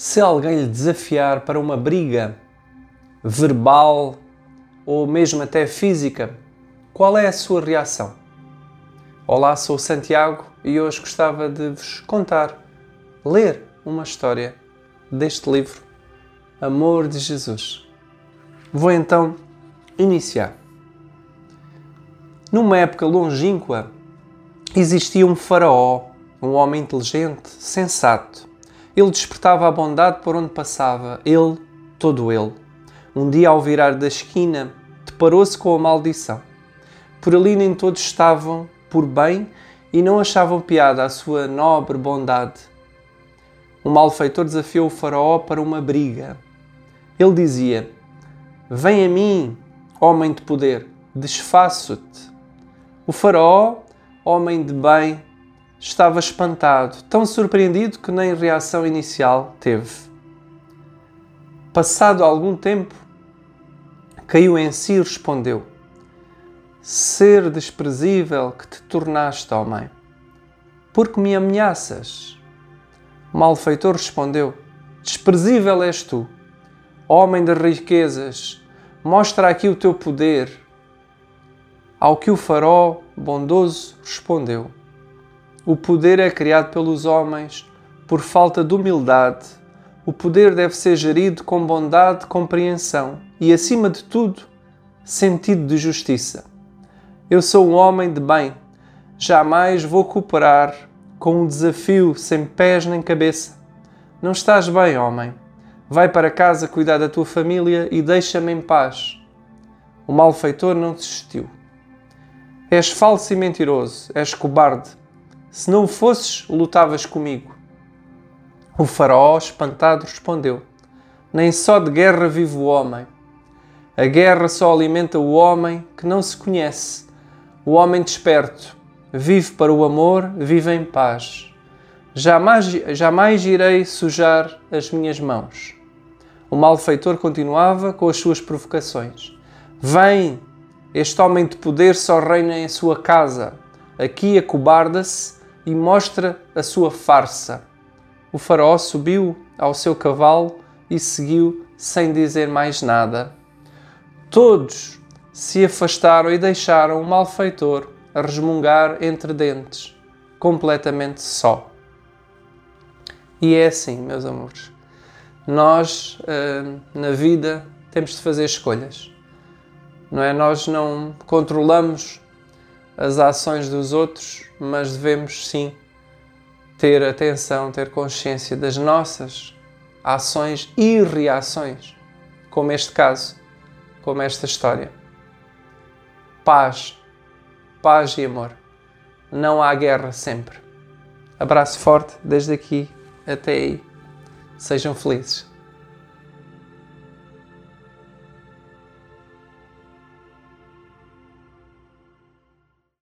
Se alguém lhe desafiar para uma briga verbal ou mesmo até física, qual é a sua reação? Olá, sou Santiago e hoje gostava de vos contar, ler uma história deste livro, Amor de Jesus. Vou então iniciar. Numa época longínqua, existia um faraó, um homem inteligente, sensato, ele despertava a bondade por onde passava, ele, todo ele. Um dia, ao virar da esquina, deparou-se com a maldição. Por ali nem todos estavam por bem e não achavam piada a sua nobre bondade. O malfeitor desafiou o faraó para uma briga. Ele dizia: Vem a mim, homem de poder, desfaço-te. O faraó, homem de bem, estava espantado, tão surpreendido que nem reação inicial teve. Passado algum tempo, caiu em si e respondeu: Ser desprezível que te tornaste, homem, porque me ameaças? O malfeitor respondeu: Desprezível és tu, homem das riquezas, mostra aqui o teu poder. Ao que o farol bondoso respondeu: o poder é criado pelos homens por falta de humildade. O poder deve ser gerido com bondade, compreensão e, acima de tudo, sentido de justiça. Eu sou um homem de bem. Jamais vou cooperar com um desafio sem pés nem cabeça. Não estás bem, homem. Vai para casa cuidar da tua família e deixa-me em paz. O malfeitor não desistiu. És falso e mentiroso, és cobarde. Se não fosses, lutavas comigo. O faraó, espantado, respondeu: Nem só de guerra vive o homem. A guerra só alimenta o homem que não se conhece. O homem desperto vive para o amor, vive em paz. Jamais, jamais irei sujar as minhas mãos. O malfeitor continuava com as suas provocações. Vem, este homem de poder só reina em sua casa. Aqui acobarda-se e mostra a sua farsa. O faraó subiu ao seu cavalo e seguiu sem dizer mais nada. Todos se afastaram e deixaram o malfeitor a resmungar entre dentes, completamente só. E é assim, meus amores. Nós, eh, na vida, temos de fazer escolhas. Não é? Nós não controlamos as ações dos outros, mas devemos sim ter atenção, ter consciência das nossas ações e reações, como este caso, como esta história. Paz, paz e amor. Não há guerra sempre. Abraço forte desde aqui até aí. Sejam felizes.